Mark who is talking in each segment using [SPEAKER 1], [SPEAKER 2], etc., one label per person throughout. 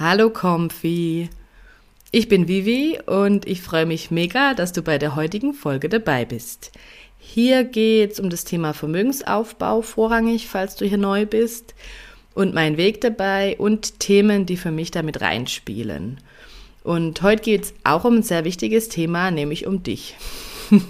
[SPEAKER 1] Hallo Comfy. Ich bin Vivi und ich freue mich mega, dass du bei der heutigen Folge dabei bist. Hier geht es um das Thema Vermögensaufbau vorrangig, falls du hier neu bist, und mein Weg dabei und Themen, die für mich damit reinspielen. Und heute geht es auch um ein sehr wichtiges Thema, nämlich um dich.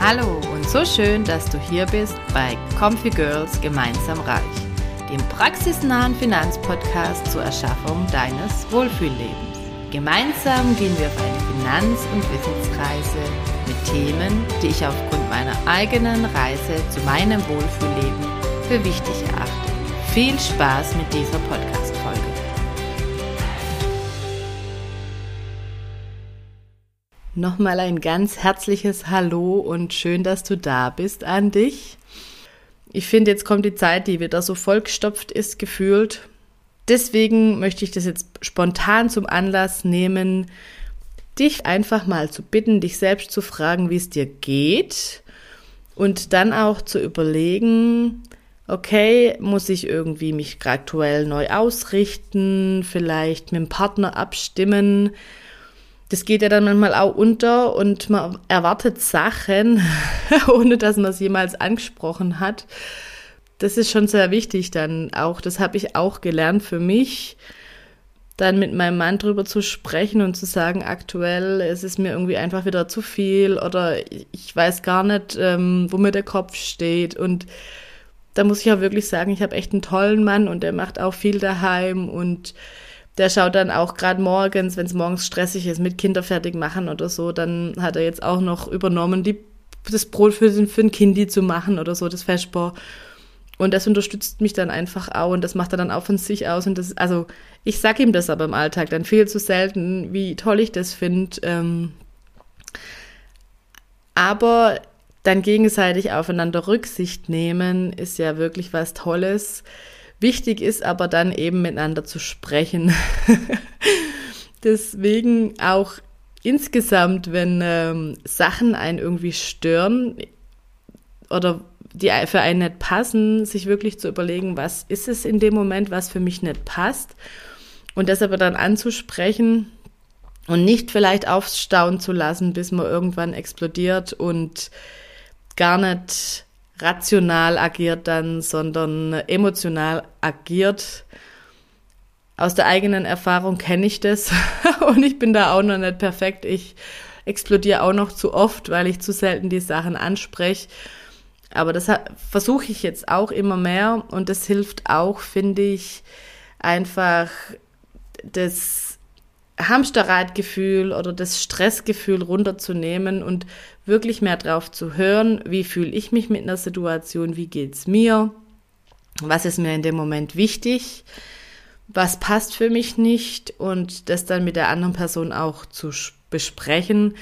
[SPEAKER 1] Hallo und so schön, dass du hier bist bei Comfy Girls gemeinsam reich dem praxisnahen Finanzpodcast zur Erschaffung deines Wohlfühllebens. Gemeinsam gehen wir auf eine Finanz- und Wissensreise mit Themen, die ich aufgrund meiner eigenen Reise zu meinem Wohlfühlleben für wichtig erachte. Viel Spaß mit dieser Podcast-Folge. Nochmal ein ganz herzliches Hallo und schön, dass du da bist an dich ich finde, jetzt kommt die Zeit, die wieder so vollgestopft ist, gefühlt. Deswegen möchte ich das jetzt spontan zum Anlass nehmen, dich einfach mal zu bitten, dich selbst zu fragen, wie es dir geht und dann auch zu überlegen, okay, muss ich irgendwie mich aktuell neu ausrichten, vielleicht mit dem Partner abstimmen, das geht ja dann manchmal auch unter und man erwartet Sachen, ohne dass man es jemals angesprochen hat. Das ist schon sehr wichtig dann auch. Das habe ich auch gelernt für mich, dann mit meinem Mann drüber zu sprechen und zu sagen, aktuell es ist mir irgendwie einfach wieder zu viel oder ich weiß gar nicht, ähm, wo mir der Kopf steht. Und da muss ich auch wirklich sagen, ich habe echt einen tollen Mann und der macht auch viel daheim und der schaut dann auch gerade morgens, wenn es morgens stressig ist, mit Kinder fertig machen oder so, dann hat er jetzt auch noch übernommen, die, das Brot für, für ein Kindi zu machen oder so, das Vesper. Und das unterstützt mich dann einfach auch und das macht er dann auch von sich aus. Und das, also ich sag ihm das aber im Alltag dann viel zu selten, wie toll ich das finde. Ähm, aber dann gegenseitig aufeinander Rücksicht nehmen, ist ja wirklich was Tolles. Wichtig ist aber dann eben miteinander zu sprechen. Deswegen auch insgesamt, wenn ähm, Sachen einen irgendwie stören oder die für einen nicht passen, sich wirklich zu überlegen, was ist es in dem Moment, was für mich nicht passt und das aber dann anzusprechen und nicht vielleicht aufstauen zu lassen, bis man irgendwann explodiert und gar nicht rational agiert dann, sondern emotional agiert. Aus der eigenen Erfahrung kenne ich das und ich bin da auch noch nicht perfekt. Ich explodiere auch noch zu oft, weil ich zu selten die Sachen anspreche. Aber das versuche ich jetzt auch immer mehr und das hilft auch, finde ich, einfach das Hamsterradgefühl oder das Stressgefühl runterzunehmen und wirklich mehr drauf zu hören, wie fühle ich mich mit einer Situation, wie geht's mir, was ist mir in dem Moment wichtig, was passt für mich nicht und das dann mit der anderen Person auch zu besprechen.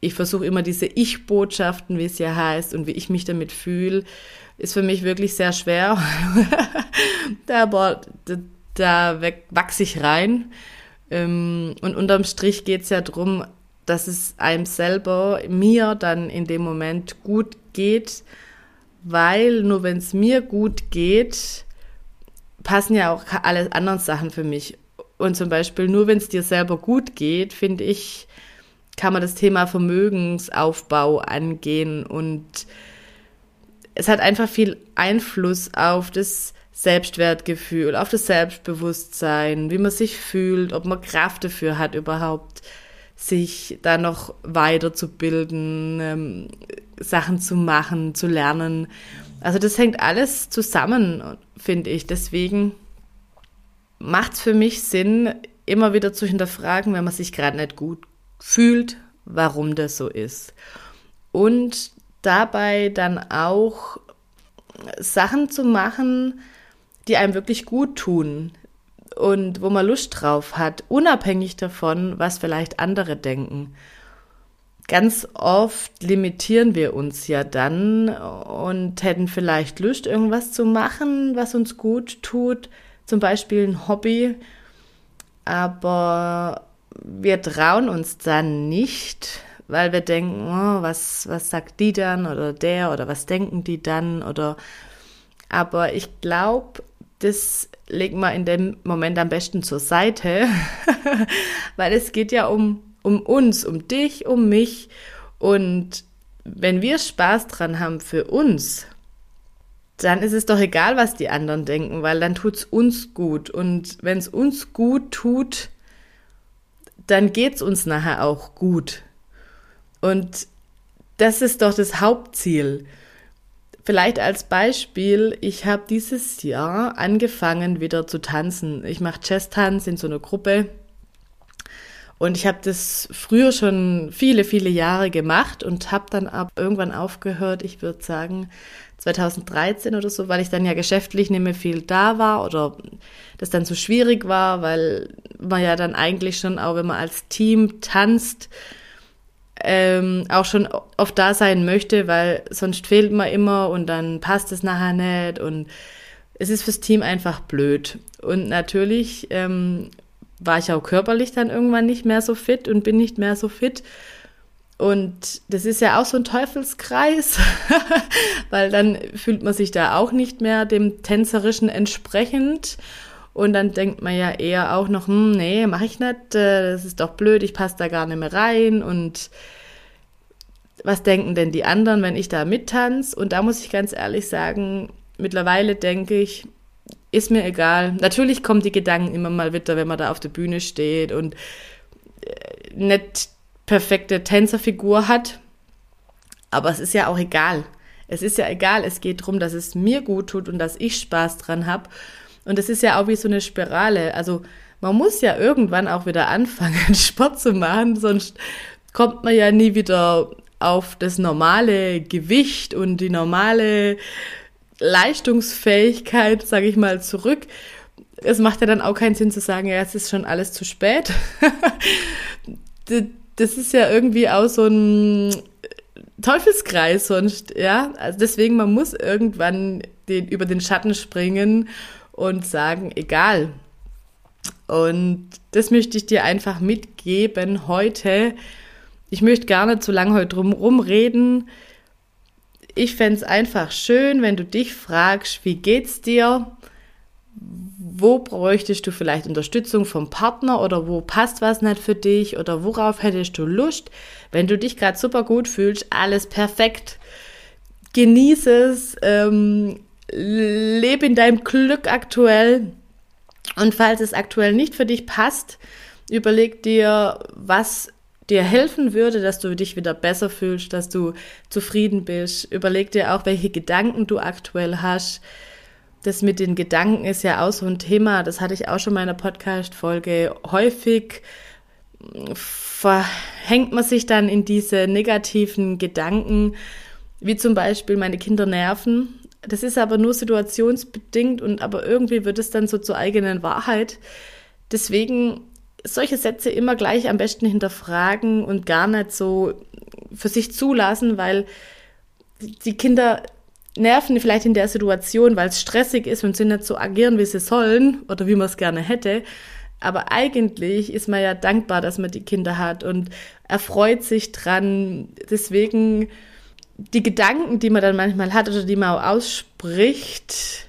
[SPEAKER 1] Ich versuche immer diese Ich-Botschaften, wie es ja heißt und wie ich mich damit fühle, ist für mich wirklich sehr schwer. Aber da, da wachse ich rein ähm, und unterm Strich geht es ja darum, dass es einem selber, mir dann in dem Moment gut geht, weil nur wenn es mir gut geht, passen ja auch alle anderen Sachen für mich. Und zum Beispiel nur wenn es dir selber gut geht, finde ich, kann man das Thema Vermögensaufbau angehen und es hat einfach viel Einfluss auf das Selbstwertgefühl, auf das Selbstbewusstsein, wie man sich fühlt, ob man Kraft dafür hat überhaupt, sich da noch weiterzubilden, ähm, Sachen zu machen, zu lernen. Also das hängt alles zusammen, finde ich. Deswegen macht es für mich Sinn, immer wieder zu hinterfragen, wenn man sich gerade nicht gut fühlt, warum das so ist. Und dabei dann auch Sachen zu machen, die einem wirklich gut tun und wo man Lust drauf hat, unabhängig davon, was vielleicht andere denken. Ganz oft limitieren wir uns ja dann und hätten vielleicht Lust, irgendwas zu machen, was uns gut tut, zum Beispiel ein Hobby, aber wir trauen uns dann nicht, weil wir denken, oh, was, was sagt die dann oder der oder was denken die dann oder aber ich glaube, das legen wir in dem Moment am besten zur Seite, weil es geht ja um, um uns, um dich, um mich. Und wenn wir Spaß dran haben für uns, dann ist es doch egal, was die anderen denken, weil dann tut es uns gut. Und wenn es uns gut tut, dann geht es uns nachher auch gut. Und das ist doch das Hauptziel. Vielleicht als Beispiel, ich habe dieses Jahr angefangen wieder zu tanzen. Ich mache Jazz-Tanz in so einer Gruppe. Und ich habe das früher schon viele, viele Jahre gemacht und habe dann ab irgendwann aufgehört, ich würde sagen 2013 oder so, weil ich dann ja geschäftlich nicht mehr viel da war oder das dann so schwierig war, weil man ja dann eigentlich schon auch, wenn man als Team tanzt, ähm, auch schon oft da sein möchte, weil sonst fehlt man immer und dann passt es nachher nicht und es ist fürs Team einfach blöd. Und natürlich ähm, war ich auch körperlich dann irgendwann nicht mehr so fit und bin nicht mehr so fit. Und das ist ja auch so ein Teufelskreis, weil dann fühlt man sich da auch nicht mehr dem Tänzerischen entsprechend. Und dann denkt man ja eher auch noch, hm, nee, mache ich nicht, äh, das ist doch blöd, ich passe da gar nicht mehr rein. Und was denken denn die anderen, wenn ich da mittanze? Und da muss ich ganz ehrlich sagen, mittlerweile denke ich, ist mir egal. Natürlich kommen die Gedanken immer mal wieder, wenn man da auf der Bühne steht und äh, nicht perfekte Tänzerfigur hat. Aber es ist ja auch egal. Es ist ja egal. Es geht darum, dass es mir gut tut und dass ich Spaß dran habe. Und es ist ja auch wie so eine Spirale. Also man muss ja irgendwann auch wieder anfangen, Sport zu machen, sonst kommt man ja nie wieder auf das normale Gewicht und die normale Leistungsfähigkeit, sage ich mal, zurück. Es macht ja dann auch keinen Sinn zu sagen, ja, es ist schon alles zu spät. das ist ja irgendwie auch so ein Teufelskreis sonst, ja. Also deswegen, man muss irgendwann den, über den Schatten springen und sagen, egal. Und das möchte ich dir einfach mitgeben heute. Ich möchte gar nicht zu lange heute drum rumreden. Ich fände es einfach schön, wenn du dich fragst, wie geht's dir? Wo bräuchtest du vielleicht Unterstützung vom Partner oder wo passt was nicht für dich oder worauf hättest du Lust? Wenn du dich gerade super gut fühlst, alles perfekt. Genieße es, ähm, lebe in deinem Glück aktuell. Und falls es aktuell nicht für dich passt, überleg dir, was dir helfen würde, dass du dich wieder besser fühlst, dass du zufrieden bist. Überleg dir auch, welche Gedanken du aktuell hast. Das mit den Gedanken ist ja auch so ein Thema, das hatte ich auch schon in meiner Podcast-Folge häufig. Verhängt man sich dann in diese negativen Gedanken, wie zum Beispiel meine Kinder nerven das ist aber nur situationsbedingt und aber irgendwie wird es dann so zur eigenen Wahrheit. Deswegen solche Sätze immer gleich am besten hinterfragen und gar nicht so für sich zulassen, weil die Kinder nerven vielleicht in der Situation, weil es stressig ist und sie nicht so agieren, wie sie sollen oder wie man es gerne hätte. Aber eigentlich ist man ja dankbar, dass man die Kinder hat und erfreut sich dran. Deswegen die Gedanken, die man dann manchmal hat oder die man auch ausspricht,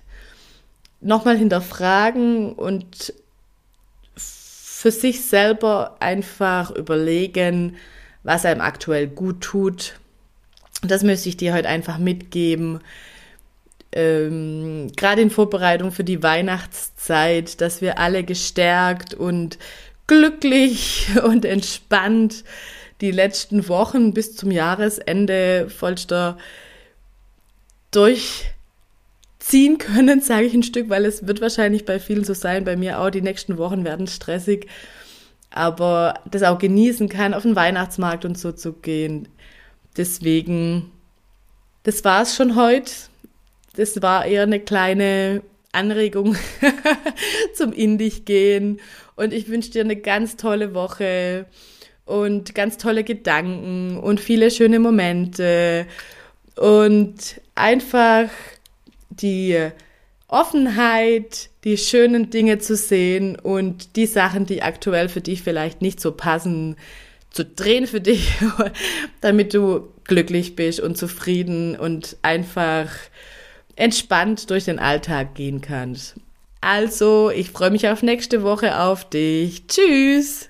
[SPEAKER 1] nochmal hinterfragen und für sich selber einfach überlegen, was einem aktuell gut tut. Das möchte ich dir heute einfach mitgeben. Ähm, Gerade in Vorbereitung für die Weihnachtszeit, dass wir alle gestärkt und glücklich und entspannt die letzten Wochen bis zum Jahresende vollster durchziehen können, sage ich ein Stück, weil es wird wahrscheinlich bei vielen so sein, bei mir auch, die nächsten Wochen werden stressig, aber das auch genießen kann, auf den Weihnachtsmarkt und so zu gehen. Deswegen, das war es schon heute. Das war eher eine kleine Anregung zum In dich gehen und ich wünsche dir eine ganz tolle Woche und ganz tolle Gedanken und viele schöne Momente und einfach die Offenheit, die schönen Dinge zu sehen und die Sachen, die aktuell für dich vielleicht nicht so passen, zu drehen für dich, damit du glücklich bist und zufrieden und einfach entspannt durch den Alltag gehen kannst. Also, ich freue mich auf nächste Woche auf dich. Tschüss!